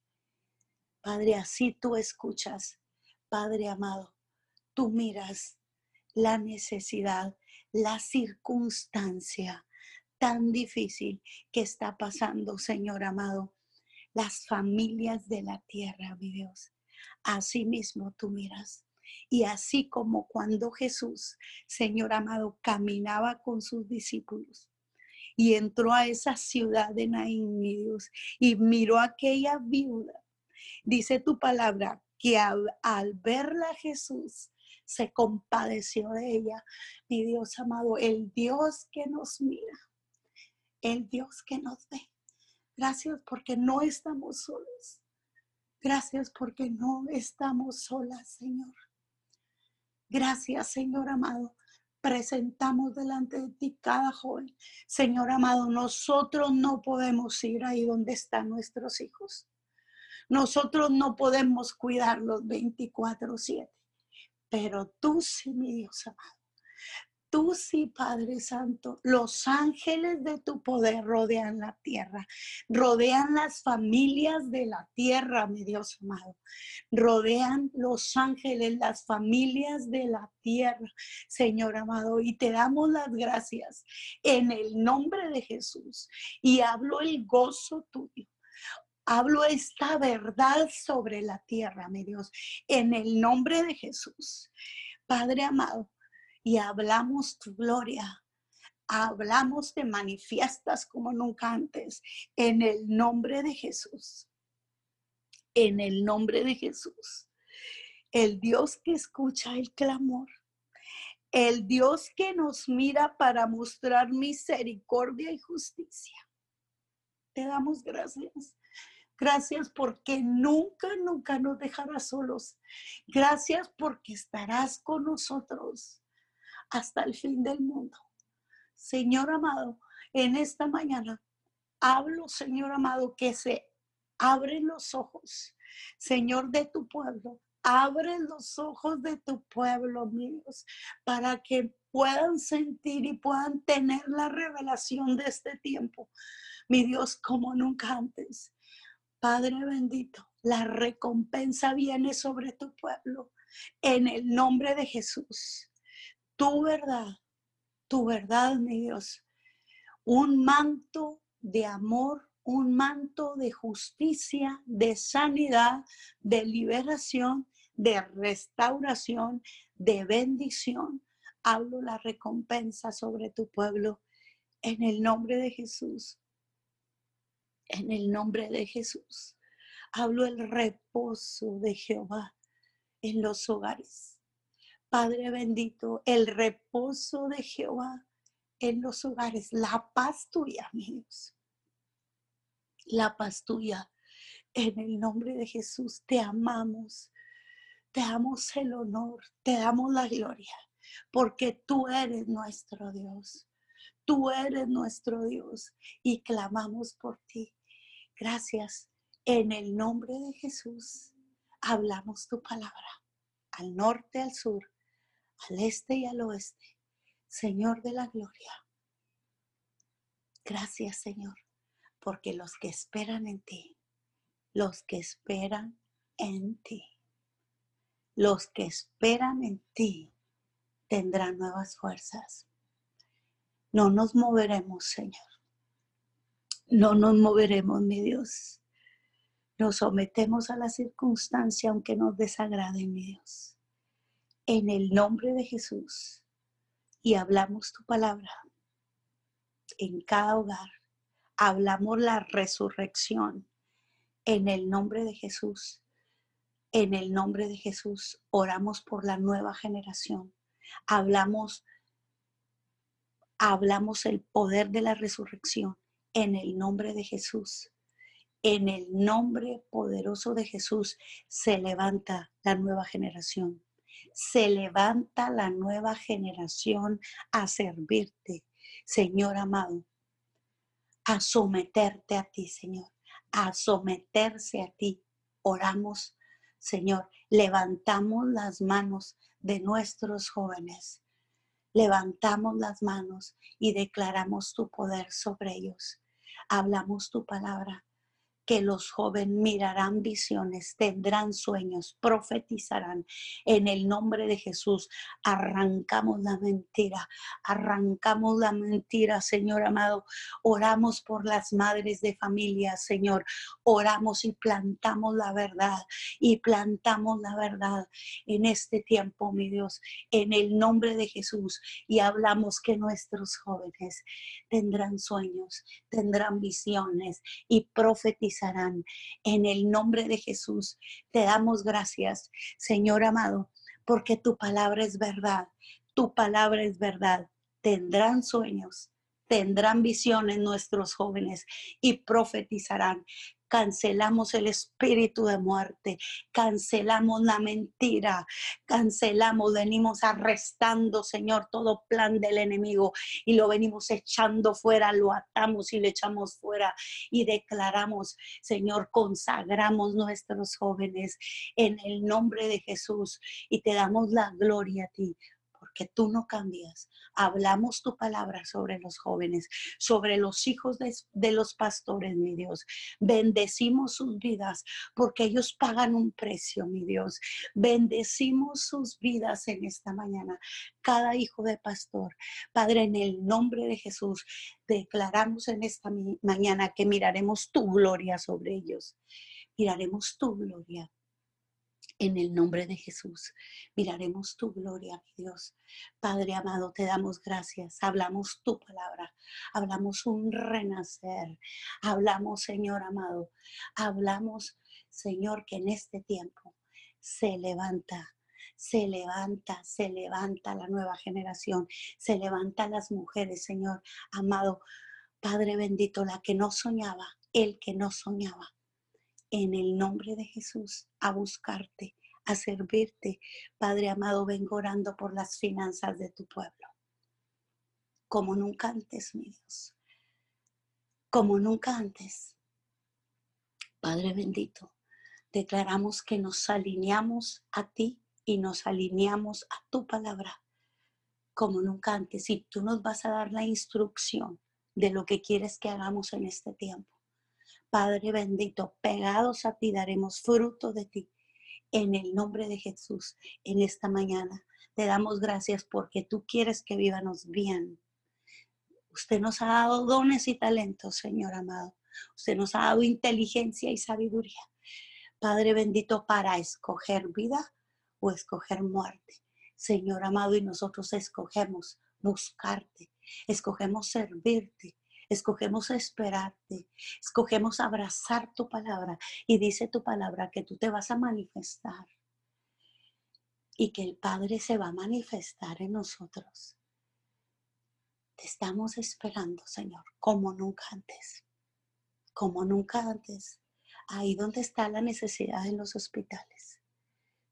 Padre, así tú escuchas, Padre amado, tú miras la necesidad, la circunstancia tan difícil que está pasando, Señor amado, las familias de la tierra, mi Dios. Así mismo tú miras. Y así como cuando Jesús, Señor amado, caminaba con sus discípulos, y entró a esa ciudad de Naín, mi Dios, y miró a aquella viuda. Dice tu palabra que al, verla Jesús se compadeció de ella. Mi Dios amado, el Dios que nos mira, el Dios que nos ve. Gracias porque no estamos solos. Gracias porque no estamos solas, Señor. Gracias, Señor amado. Presentamos delante de ti cada joven. Señor amado, nosotros no podemos ir ahí donde están nuestros hijos. Nosotros no podemos cuidarlos 24/7, pero tú sí, mi Dios amado. Tú sí, Padre Santo, los ángeles de tu poder rodean la tierra, rodean las familias de la tierra, mi Dios amado. Rodean los ángeles, las familias de la tierra, Señor amado. Y te damos las gracias en el nombre de Jesús. Y hablo el gozo tuyo. Hablo esta verdad sobre la tierra, mi Dios, en el nombre de Jesús. Padre amado, y hablamos tu gloria. Hablamos de manifiestas como nunca antes en el nombre de Jesús. En el nombre de Jesús. El Dios que escucha el clamor. El Dios que nos mira para mostrar misericordia y justicia. Te damos gracias. Gracias porque nunca, nunca nos dejarás solos. Gracias porque estarás con nosotros hasta el fin del mundo. Señor amado, en esta mañana hablo, Señor amado, que se abren los ojos, Señor de tu pueblo. Abre los ojos de tu pueblo, míos, para que puedan sentir y puedan tener la revelación de este tiempo, mi Dios, como nunca antes. Padre bendito, la recompensa viene sobre tu pueblo en el nombre de Jesús tu verdad, tu verdad, mi Dios. Un manto de amor, un manto de justicia, de sanidad, de liberación, de restauración, de bendición. Hablo la recompensa sobre tu pueblo en el nombre de Jesús. En el nombre de Jesús. Hablo el reposo de Jehová en los hogares Padre bendito, el reposo de Jehová en los hogares, la paz tuya, amigos. La paz tuya. En el nombre de Jesús te amamos. Te damos el honor, te damos la gloria, porque tú eres nuestro Dios. Tú eres nuestro Dios y clamamos por ti. Gracias. En el nombre de Jesús hablamos tu palabra, al norte, al sur, al este y al oeste. Señor de la gloria. Gracias, Señor, porque los que esperan en ti, los que esperan en ti, los que esperan en ti tendrán nuevas fuerzas. No nos moveremos, Señor. No nos moveremos, mi Dios. Nos sometemos a la circunstancia aunque nos desagrade, mi Dios en el nombre de Jesús y hablamos tu palabra en cada hogar. Hablamos la resurrección en el nombre de Jesús. En el nombre de Jesús oramos por la nueva generación. Hablamos hablamos el poder de la resurrección en el nombre de Jesús. En el nombre poderoso de Jesús se levanta la nueva generación se levanta la nueva generación a servirte, Señor amado, a someterte a ti, Señor, a someterse a ti. Oramos, Señor, levantamos las manos de nuestros jóvenes. Levantamos las manos y declaramos tu poder sobre ellos. Hablamos tu palabra que los jóvenes mirarán visiones, tendrán sueños, profetizarán. En el nombre de Jesús, arrancamos la mentira, arrancamos la mentira, Señor amado. Oramos por las madres de familia, Señor. Oramos y plantamos la verdad, y plantamos la verdad en este tiempo, mi Dios, en el nombre de Jesús. Y hablamos que nuestros jóvenes tendrán sueños, tendrán visiones y profetizarán en el nombre de Jesús, te damos gracias, Señor amado, porque tu palabra es verdad. Tu palabra es verdad. Tendrán sueños, tendrán visiones nuestros jóvenes y profetizarán. Cancelamos el espíritu de muerte, cancelamos la mentira, cancelamos, venimos arrestando, Señor, todo plan del enemigo y lo venimos echando fuera, lo atamos y le echamos fuera y declaramos, Señor, consagramos nuestros jóvenes en el nombre de Jesús y te damos la gloria a ti porque tú no cambias. Hablamos tu palabra sobre los jóvenes, sobre los hijos de, los pastores, mi Dios. Bendecimos sus vidas porque ellos pagan un precio, mi Dios. Bendecimos sus vidas en esta mañana. Cada hijo de pastor. Padre, en el nombre de Jesús, declaramos en esta mañana que miraremos tu gloria sobre ellos. Miraremos tu gloria en el nombre de Jesús. Miraremos tu gloria, mi Dios. Padre amado, te damos gracias. Hablamos tu palabra. Hablamos un renacer. Hablamos, Señor amado. Hablamos, Señor, que en este tiempo se levanta se levanta, se levanta la nueva generación, se levantan las mujeres, Señor amado, Padre bendito, la que no soñaba, el que no soñaba, en el nombre de Jesús a buscarte, a servirte. Padre amado, vengo orando por las finanzas de tu pueblo. Como nunca antes, mi Dios. Como nunca antes. Padre bendito, declaramos que nos alineamos a ti y nos alineamos a tu palabra como nunca antes. Y tú nos vas a dar la instrucción de lo que quieres que hagamos en este tiempo. Padre bendito, pegados a ti daremos fruto de ti. En el nombre de Jesús, en esta mañana, te damos gracias porque tú quieres que vivamos bien. Usted nos ha dado dones y talentos, Señor amado. Usted nos ha dado inteligencia y sabiduría. Padre bendito, para escoger vida o escoger muerte. Señor amado, y nosotros escogemos buscarte, escogemos servirte, escogemos esperarte, escogemos abrazar tu palabra y dice tu palabra que tú te vas a manifestar y que el Padre se va a manifestar en nosotros. Te estamos esperando, Señor, como nunca antes, como nunca antes, ahí donde está la necesidad en los hospitales.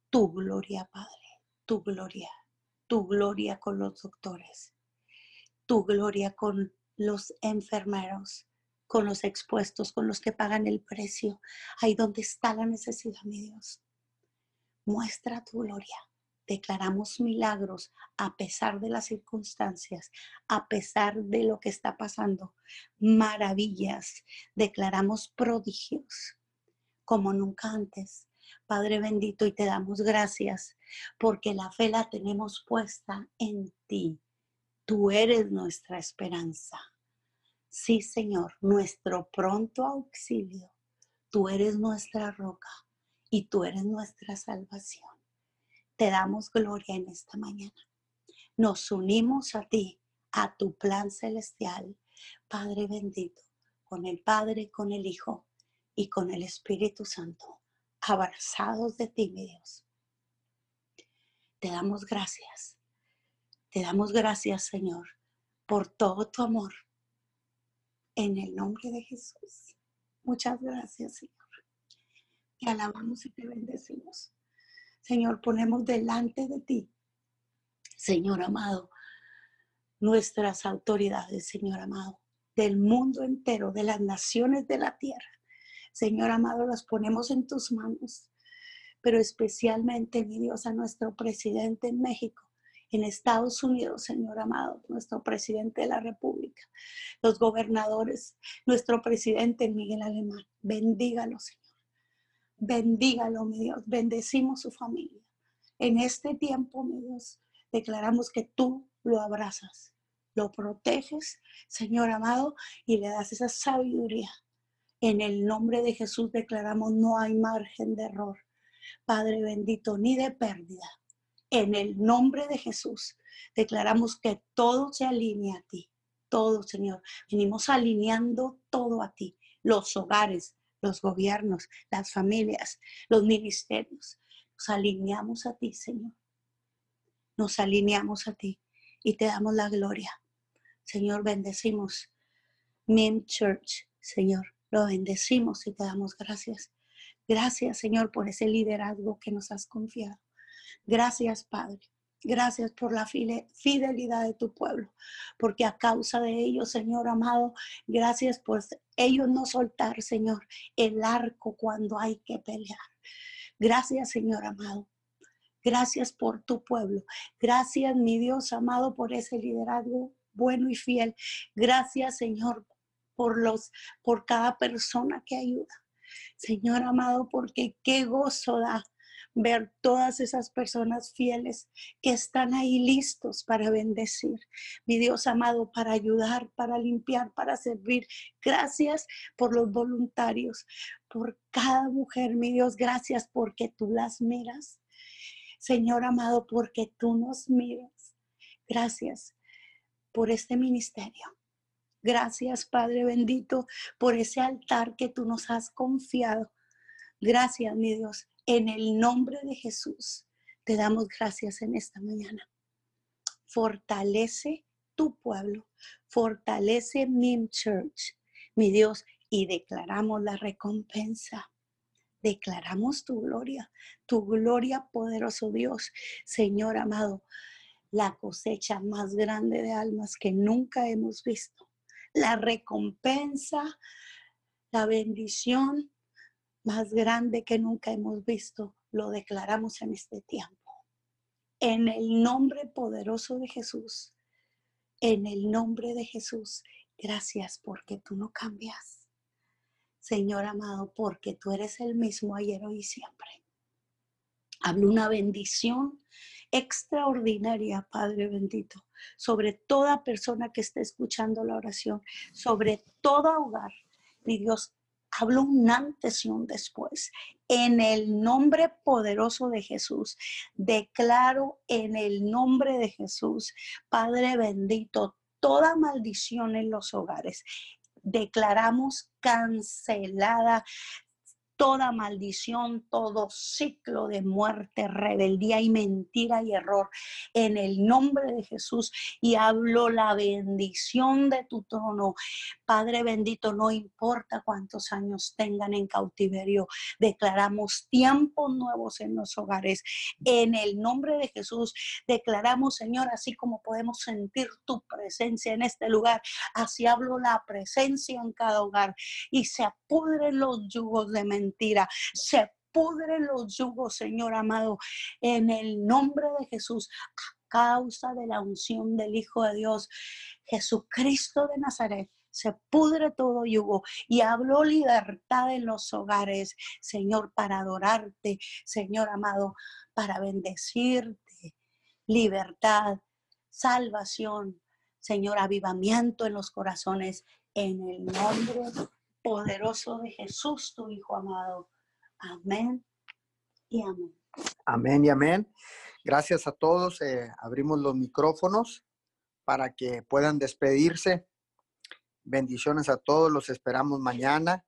Tu gloria, Padre, tu gloria, tu gloria con los doctores, tu gloria con los enfermeros, con los expuestos, con los que pagan el precio, ahí donde está la necesidad, mi Dios. Muestra tu gloria. Declaramos milagros a pesar de las circunstancias, a pesar de lo que está pasando. Maravillas. Declaramos prodigios como nunca antes. Padre bendito, y te damos gracias porque la fe la tenemos puesta en ti. Tú eres nuestra esperanza. Sí, Señor, nuestro pronto auxilio. Tú eres nuestra roca y tú eres nuestra salvación. Te damos gloria en esta mañana. Nos unimos a ti, a tu plan celestial, Padre bendito, con el Padre, con el Hijo y con el Espíritu Santo, abrazados de ti, mi Dios. Te damos gracias te damos gracias, Señor, por todo tu amor. En el nombre de Jesús. Muchas gracias, Señor. Te alabamos y te bendecimos. Señor, ponemos delante de ti, Señor amado, nuestras autoridades, Señor amado, del mundo entero, de las naciones de la tierra. Señor amado, las ponemos en tus manos, pero especialmente, mi Dios, a nuestro presidente en México, en Estados Unidos, Señor amado, nuestro presidente de la República, los gobernadores, nuestro presidente Miguel Alemán. Bendígalo, Señor. Bendígalo, mi Dios. Bendecimos su familia. En este tiempo, mi Dios, declaramos que tú lo abrazas, lo proteges, Señor amado, y le das esa sabiduría. En el nombre de Jesús declaramos no hay margen de error, Padre bendito, ni de pérdida en el nombre de Jesús, declaramos que todo se alinea a ti. Todo, Señor. Venimos alineando todo a ti. Los hogares, los gobiernos, las familias, los ministerios. Nos alineamos a ti, Señor. Nos alineamos a ti y te damos la gloria. Señor, bendecimos Mem Church, Señor. Lo bendecimos y te damos gracias. Gracias, Señor, por ese liderazgo que nos has confiado. Gracias, Padre. Gracias por la fidelidad de tu pueblo, porque a causa de ellos, Señor amado, gracias por ellos no soltar, Señor, el arco cuando hay que pelear. Gracias, Señor amado. Gracias por tu pueblo. Gracias, mi Dios amado, por ese liderazgo bueno y fiel. Gracias, Señor, por los por cada persona que ayuda. Señor amado, porque qué gozo da ver todas esas personas fieles que están ahí listos para bendecir. Mi Dios amado, para ayudar, para limpiar, para servir. Gracias por los voluntarios, por cada mujer, mi Dios, gracias porque tú las miras. Señor amado, porque tú nos miras. Gracias por este ministerio. Gracias, Padre bendito, por ese altar que tú nos has confiado. Gracias, mi Dios. En el nombre de Jesús, te damos gracias en esta mañana. Fortalece tu pueblo, fortalece mi Church, mi Dios, y declaramos la recompensa. Declaramos tu gloria, tu gloria, poderoso Dios, Señor amado, la cosecha más grande de almas que nunca hemos visto, la recompensa, la bendición, más grande que nunca hemos visto, lo declaramos en este tiempo. En el nombre poderoso de Jesús, en el nombre de Jesús, gracias porque tú no cambias. Señor amado, porque tú eres el mismo ayer, hoy y siempre. Hablo una bendición extraordinaria, Padre bendito, sobre toda persona que esté escuchando la oración, sobre todo hogar. Mi Dios, hablo un antes y un después. En el nombre poderoso de Jesús, declaro en el nombre de Jesús, Padre bendito, toda maldición en los hogares. Declaramos cancelada toda maldición, todo ciclo de muerte, rebeldía y mentira y error en el nombre de Jesús y hablo la bendición de tu trono. Padre bendito, no importa cuántos años tengan en cautiverio, declaramos tiempos nuevos en los hogares. En el nombre de Jesús declaramos, Señor, así como podemos sentir tu presencia en este lugar, así hablo la presencia en cada hogar y se apudren los yugos de mentira mentira. Se pudren los yugos, Señor amado, en el nombre de Jesús, a causa de la unción del Hijo de Dios, Jesucristo de Nazaret se pudre todo yugo y hablo libertad en los hogares, Señor, para adorarte, Señor amado, para bendecirte, libertad, salvación, Señor, avivamiento en los corazones, en el nombre poderoso de Jesús, tu Hijo amado. Amén y amén. Amén y amén. Gracias a todos. Eh, abrimos los micrófonos para que puedan despedirse. Bendiciones a todos. Los esperamos mañana